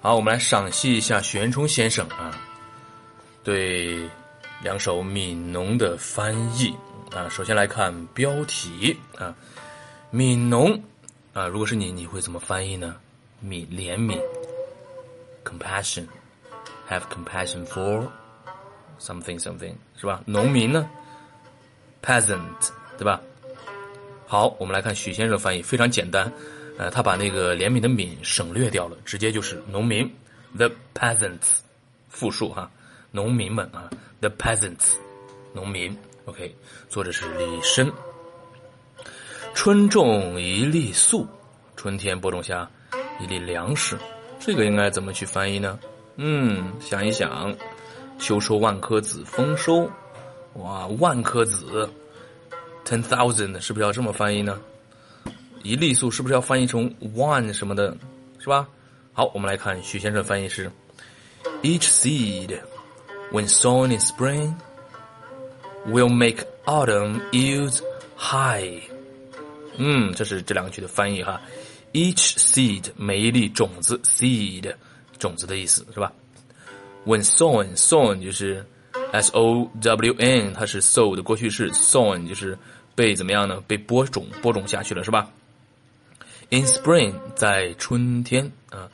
好，我们来赏析一下许渊冲先生啊，对两首《悯农》的翻译啊。首先来看标题啊，《悯农》啊，如果是你，你会怎么翻译呢？悯怜悯，compassion，have compassion for something something 是吧？农民呢，peasant 对吧？好，我们来看许先生翻译，非常简单。呃，他把那个怜悯的悯省略掉了，直接就是农民，the peasants，复数哈，农民们啊，the peasants，农民。OK，作者是李绅。春种一粒粟，春天播种下一粒粮食，这个应该怎么去翻译呢？嗯，想一想，秋收万颗子，丰收，哇，万颗子，ten thousand，是不是要这么翻译呢？一粒粟是不是要翻译成 one 什么的，是吧？好，我们来看许先生翻译是：Each seed, when sown in spring, will make autumn yields high。嗯，这是这两句的翻译哈。Each seed 每一粒种子，seed 种子的意思是吧？When sown, sown 就是 s o w n，它是 sow 的过去式，sown 就是被怎么样呢？被播种，播种下去了是吧 ？In spring，在春天啊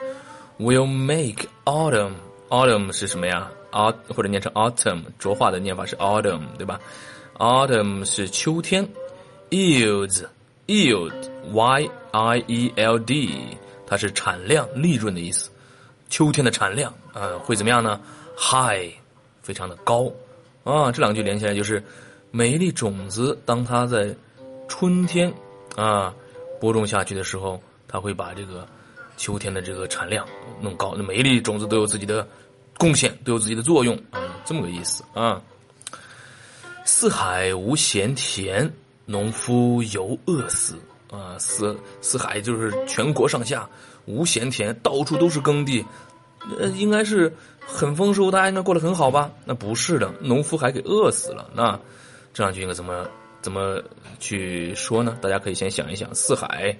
，will make autumn，autumn 是什么呀？aut 或者念成 autumn，浊化的念法是 autumn，对吧？autumn 是秋天 yields yield y i e l d，它是产量、利润的意思。秋天的产量啊，会怎么样呢？high，非常的高啊。这两句连起来就是，每一粒种子，当它在春天啊。播种下去的时候，它会把这个秋天的这个产量弄高。每一粒种子都有自己的贡献，都有自己的作用嗯，这么个意思啊。四海无闲田，农夫犹饿死啊。四四海就是全国上下无闲田，到处都是耕地，呃，应该是很丰收，大家应该过得很好吧？那不是的，农夫还给饿死了。那这两句应该怎么？怎么去说呢？大家可以先想一想，四海，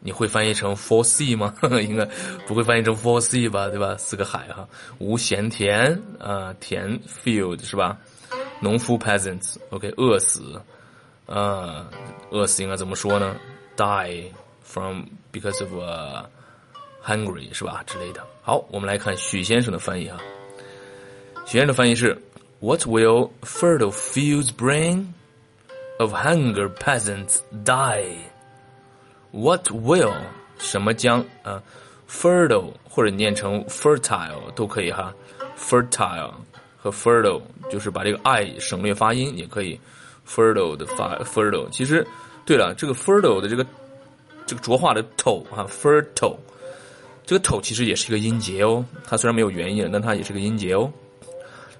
你会翻译成 four sea 吗？应该不会翻译成 four sea 吧，对吧？四个海哈，无闲田啊，田 field 是吧？农夫 peasants，OK，饿死啊，饿死应该怎么说呢？Die from because of hungry 是吧？之类的。好，我们来看许先生的翻译哈。许先生的翻译是：What will fertile fields bring？Of hunger, peasants die. What will 什么将啊？Fertile 或者念成 fertile 都可以哈。Fertile 和 fertile 就是把这个 i 省略发音也可以。Fertile 的发 fertile 其实对了，这个 fertile 的这个这个浊化的 to 哈 fertile 这个 to 其实也是一个音节哦。它虽然没有元音，但它也是个音节哦。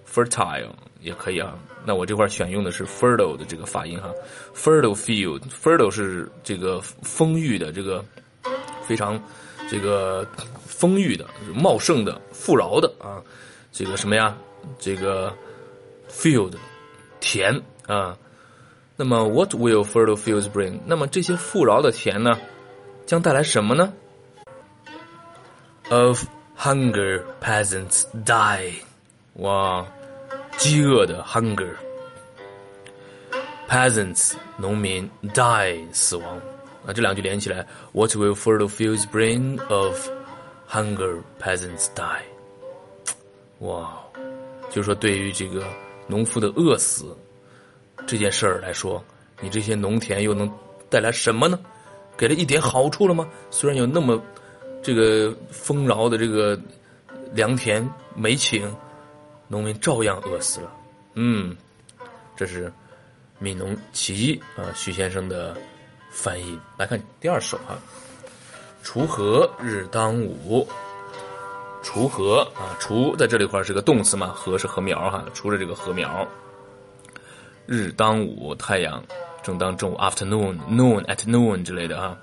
Fertile 也可以啊。那我这块选用的是 fertile 的这个发音哈，fertile field，fertile 是这个丰裕的这个非常这个丰裕的茂盛的富饶的啊，这个什么呀？这个 field 田啊。那么 what will fertile fields bring？那么这些富饶的田呢，将带来什么呢？Of hunger, peasants die。哇！饥饿的 hunger，peasants 农民 die 死亡啊，这两句连起来，What will fertile fields bring of hunger peasants die？哇，就是说对于这个农夫的饿死这件事儿来说，你这些农田又能带来什么呢？给了一点好处了吗？虽然有那么这个丰饶的这个良田美景。农民照样饿死了，嗯，这是《悯农其一》啊，徐先生的翻译。来看第二首哈，《锄禾日当午》。锄禾啊，锄在这里块是个动词嘛，禾是禾苗哈，锄着这个禾苗。日当午，太阳正当中午，afternoon，noon at noon 之类的哈。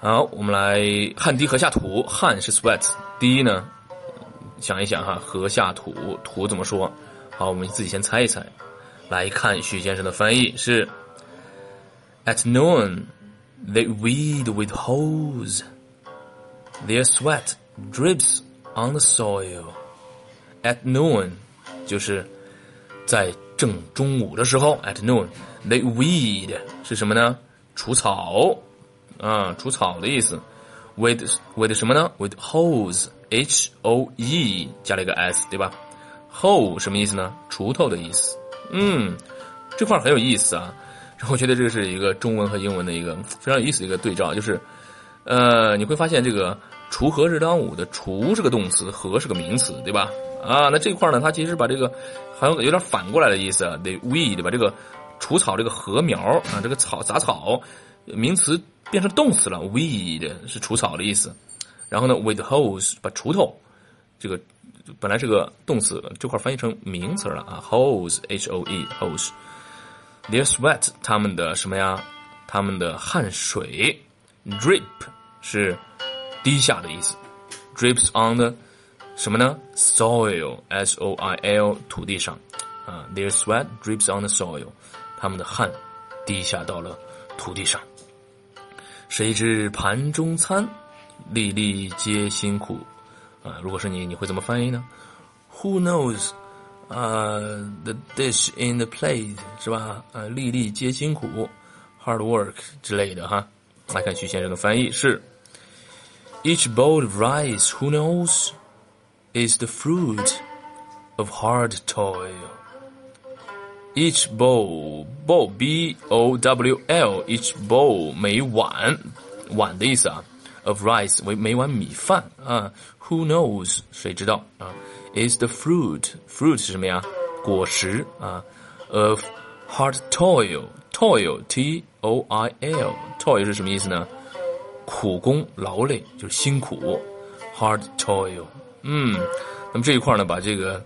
好，我们来汗滴禾下土，汗是 sweat，滴呢？想一想哈，禾下土，土怎么说？好，我们自己先猜一猜。来看许先生的翻译是：At noon, they weed with hoes. Their sweat drips on the soil. At noon，就是在正中午的时候。At noon，they weed 是什么呢？除草啊，除草的意思。With with 什么呢？With hose，h o e 加了一个 s，对吧？hoe 什么意思呢？锄头的意思。嗯，这块很有意思啊。然 后我觉得这个是一个中文和英文的一个非常有意思的一个对照，就是，呃，你会发现这个“锄禾日当午”的“锄”是个动词，“禾”是个名词，对吧？啊，那这块呢，它其实把这个好像有点反过来的意思，得 we 对吧？这个除草这个禾苗啊，这个草杂草，名词变成动词了，weed 是除草的意思。然后呢，with hose 把锄头这个本来是个动词，这块翻译成名词了啊，hose h o e hose。Their sweat 他们的什么呀？他们的汗水，drip 是滴下的意思，drips on the 什么呢？soil s o i l 土地上啊，their sweat drips on the soil，他们的汗滴下到了土地上。谁知盘中餐，粒粒皆辛苦啊！如果是你，你会怎么翻译呢？Who knows？啊，the dish in the plate 是吧？呃，粒粒皆辛苦，hard work 之类的哈。来看徐先生的翻译是：Each bowl of rice, who knows? is the fruit of hard toil. Each bowl, bowl, b o w l, each bowl 每碗碗的意思啊，of rice 为每碗米饭啊。Who knows 谁知道啊？Is the fruit fruit 是什么呀？果实啊。Of hard toil toil t o i l toil 是什么意思呢？苦工劳累就是辛苦。Hard toil 嗯，那么这一块呢，把这个“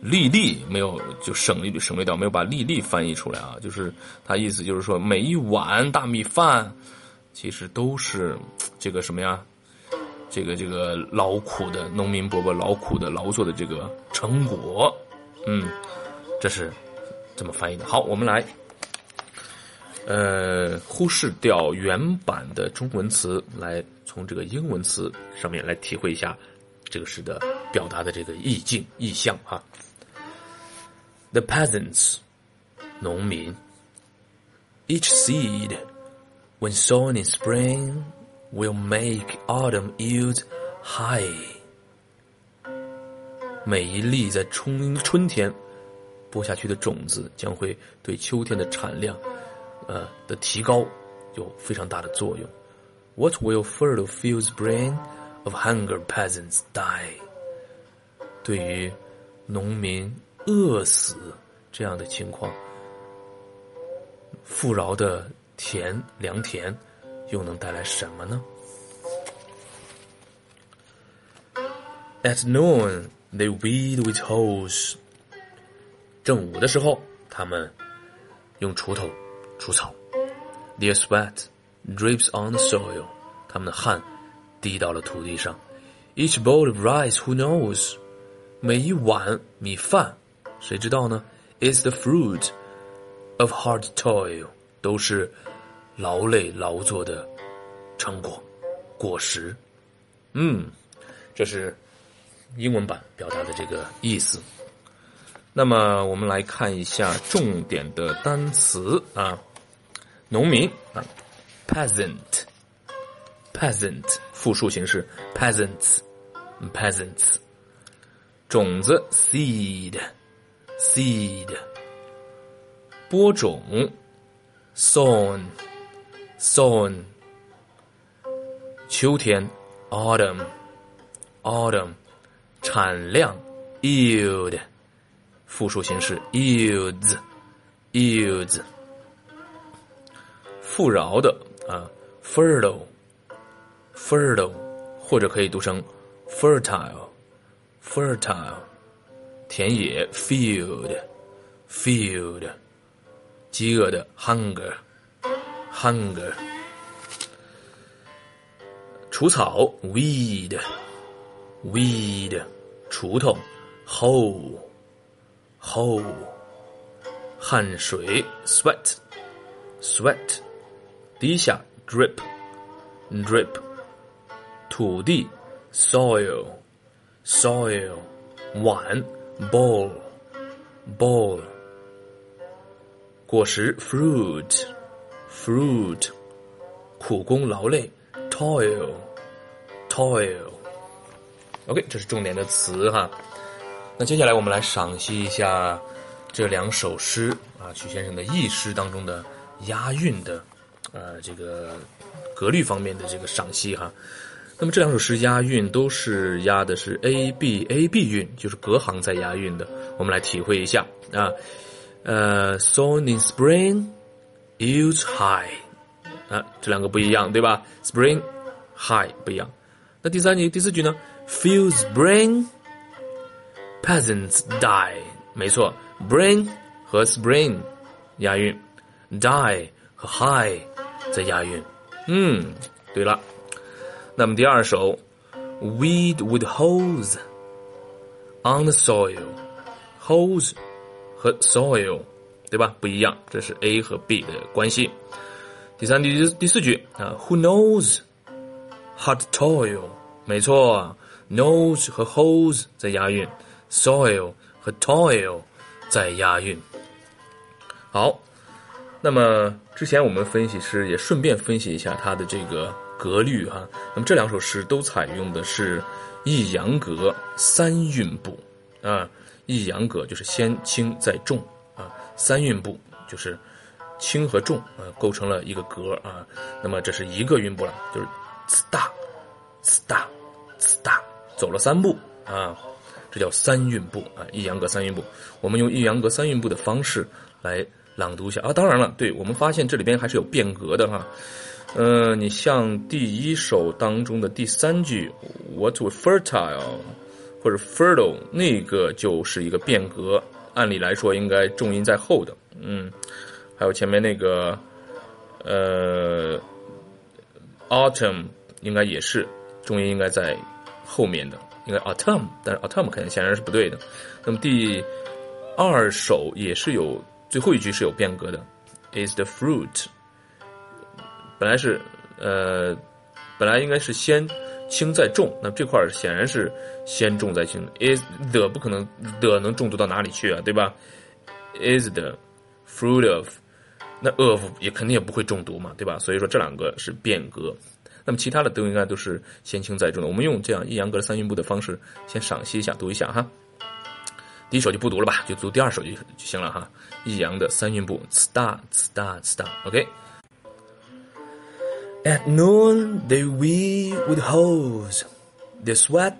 粒粒”没有就省略省略掉，没有把“粒粒”翻译出来啊。就是它意思就是说，每一碗大米饭，其实都是这个什么呀？这个这个劳苦的农民伯伯劳苦的劳作的这个成果。嗯，这是这么翻译的。好，我们来，呃，忽视掉原版的中文词，来从这个英文词上面来体会一下。这个诗的表达的这个意境意象哈。The peasants，农民。Each seed, when sown in spring, will make autumn yield high。每一粒在春春天播下去的种子，将会对秋天的产量，呃的提高有非常大的作用。What will fertile fields bring? Of hunger, peasants die。对于农民饿死这样的情况，富饶的田良田又能带来什么呢？At noon, they weed with hoes。正午的时候，他们用锄头除草。Their sweat drips on the soil。他们的汗。 滴到了土地上。Each bowl of rice, who knows？每一碗米饭，谁知道呢？Is the fruit of hard toil，都是劳累劳作的成果果实。嗯，这是英文版表达的这个意思。那么我们来看一下重点的单词啊，农民啊，peasant，peasant。复数形式 peasants peasants 种子 seed seed 播种 sown sown 秋天 autumn autumn 产量 yield 复数形式 yields yields 富饶的啊 fertile fertile，或者可以读成 fertile，fertile，田野 field，field，饥饿的 hunger，hunger，除草 weed，weed，锄头 hoe，hoe，汗水 sweat，sweat，滴下 drip，drip。土地 soil，soil，碗，bowl，bowl，果实，fruit，fruit，苦工劳累，toil，toil。OK，这是重点的词哈。那接下来我们来赏析一下这两首诗啊，许先生的意诗当中的押韵的，呃，这个格律方面的这个赏析哈。那么这两首诗押韵都是押的是 A B A B 韵，就是隔行在押韵的。我们来体会一下啊，呃 son in spring, yields high，啊，这两个不一样，对吧？Spring, high 不一样。那第三句、第四句呢？Fields bring Peasants die，没错，bring 和 spring 押韵，die 和 high 在押韵。嗯，对了，那么第二首，weed with holes on the soil，holes 和 soil 对吧？不一样，这是 A 和 B 的关系。第三、第第四句啊，Who knows hard toil？没错，knows 和 holes 在押韵。soil 和 toil 在押韵。好，那么之前我们分析诗也顺便分析一下它的这个格律哈。那么这两首诗都采用的是抑扬格三韵部啊，抑扬格就是先轻再重啊，三韵部就是轻和重啊构成了一个格啊。那么这是一个韵部了，就是呲大呲大呲大，走了三步啊。这叫三韵部啊，抑扬格三韵部。我们用抑扬格三韵部的方式来朗读一下啊。当然了，对我们发现这里边还是有变格的哈。呃，你像第一首当中的第三句 “What w fertile” 或者 “fertile”，那个就是一个变格。按理来说应该重音在后的，嗯。还有前面那个呃 “autumn” 应该也是重音应该在后面的。应该 autumn，但是 autumn 肯定显然是不对的。那么第二首也是有最后一句是有变革的，is the fruit。本来是呃，本来应该是先轻再重，那这块显然是先重再轻。is the 不可能的能重读到哪里去啊，对吧？is the fruit of，那 of 也肯定也不会重读嘛，对吧？所以说这两个是变革。那么其他的都应该都是先轻再重的。我们用这样抑扬格三韵部的方式先赏析一下，读一下哈。第一首就不读了吧，就读第二首就就行了哈。抑扬的三韵部，star star star，OK。At noon they weave with hoes, the sweat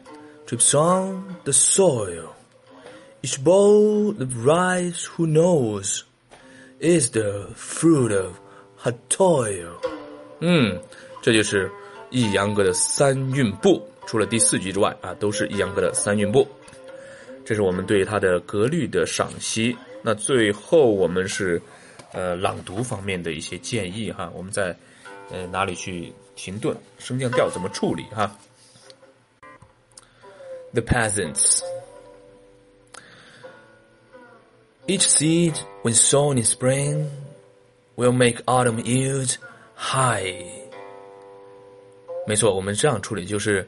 drips on the soil. Each bowl of rice, who knows, is the fruit of her toil. 嗯。这就是抑扬格的三韵部，除了第四句之外啊，都是抑扬格的三韵部。这是我们对它的格律的赏析。那最后我们是呃朗读方面的一些建议哈，我们在呃哪里去停顿，升降调怎么处理哈？The peasants. Each seed, when sown in spring, will make autumn yield high. 没错，我们这样处理就是，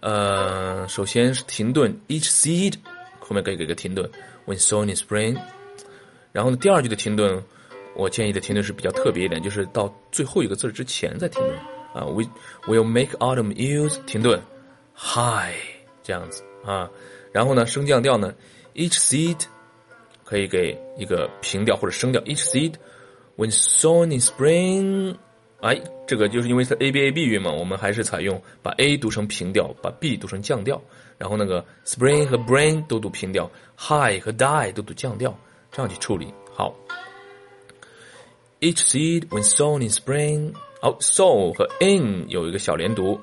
呃，首先是停顿，each seed，后面可以给个停顿，when sown in spring。然后呢，第二句的停顿， 我建议的停顿是比较特别一点，就是到最后一个字之前再停顿啊，we will make autumn use 停顿，high 这样子啊。然后呢，升降调呢，each seed 可以给一个平调或者升调，each seed，when sown in spring。哎，这个就是因为是 A B A B 韵嘛，我们还是采用把 A 读成平调，把 B 读成降调，然后那个 spring 和 brain 都读平调，high 和 die 都读降调，这样去处理。好 ，Each seed when sown in spring，好，sow 和 in 有一个小连读，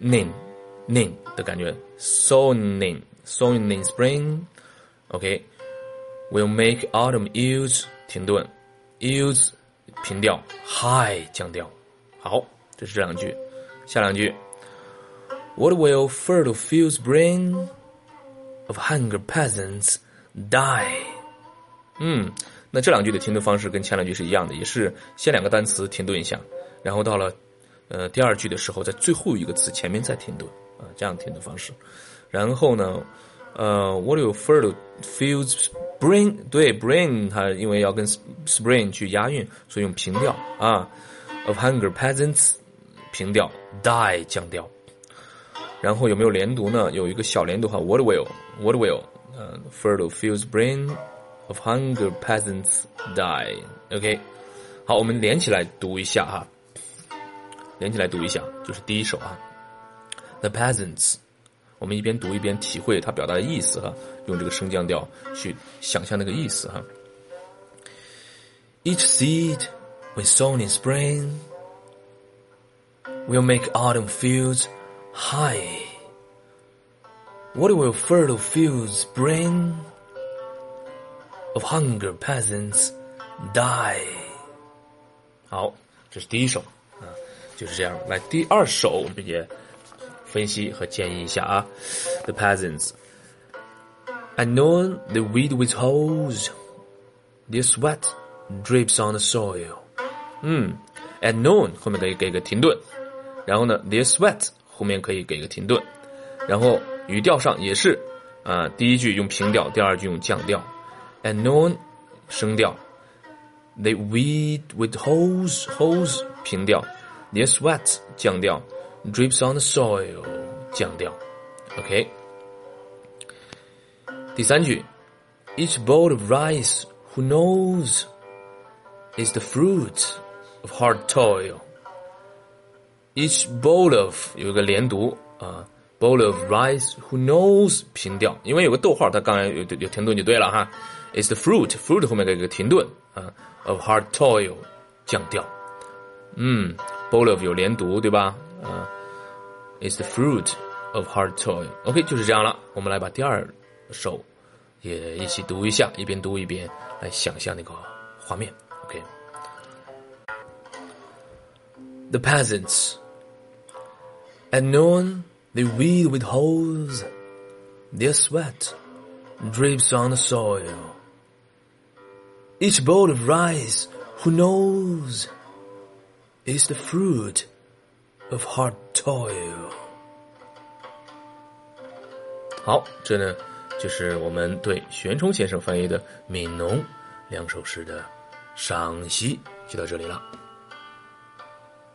nin，nin 的感觉，sown in，sown in spring，OK，will make autumn yields 停顿，yields。平调，high 降调，好，这是这两句，下两句，What will fertile fields bring of hunger peasants die？嗯， 那这两句的停顿方式跟前两句是一样的，也是先两个单词停顿一下，然后到了呃第二句的时候，在最后一个词前面再停顿啊，这样停顿方式。然后呢，呃，What do you feel to feels bring？对，bring 它因为要跟 spring 去押韵，所以用平调啊。Of hunger peasants 平调，die 降调。然后有没有连读呢？有一个小连读哈，What will？What will？呃，feel to feels bring of hunger peasants die？OK，好，我们连起来读一下哈。连起来读一下，就是第一首啊。The peasants，我们一边读一边体会它表达的意思哈，用这个升降调去想象那个意思哈。Each seed when sown in spring will make autumn fields high. What will fertile fields bring? Of hunger peasants die. 好，这是第一首啊。就是这样。来，第二首我们也分析和建议一下啊。The peasants. At noon, the weed with holes their sweat drips on the soil. 嗯，at noon 后面可以给个停顿，然后呢，their sweat 后面可以给个停顿，然后语调上也是啊，第一句用平调，第二句用降调。At noon 升调，the wheat withholds holds 平调。Their sweat 降调，drips on the soil 降调，OK。第三句，Each bowl of rice who knows is the fruit of hard toil. Each bowl of 有一个连读啊 ，bowl of rice who knows 平调，因为有个逗号，它刚才有有停顿就对了哈。Is the fruit，fruit 后面给个停顿啊，of hard toil 降调，嗯。bowl of 有连读，对吧？啊，is the fruit of hard toil。OK，就是这样了。我们来把第二首也一起读一下，一边读一边来想象那个画面。OK。The peasants at noon they weed with hoes, their sweat drips on the soil. Each bowl of rice, who knows? is the fruit of hard toil。好，这呢就是我们对玄冲先生翻译的《悯农》两首诗的赏析，就到这里了。